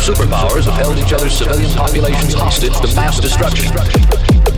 superpowers have held each other's civilian populations hostage to mass destruction.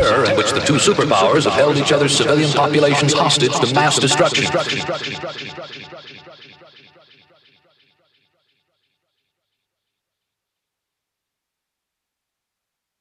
The two superpowers have held each other's civilian populations hostage to mass destruction.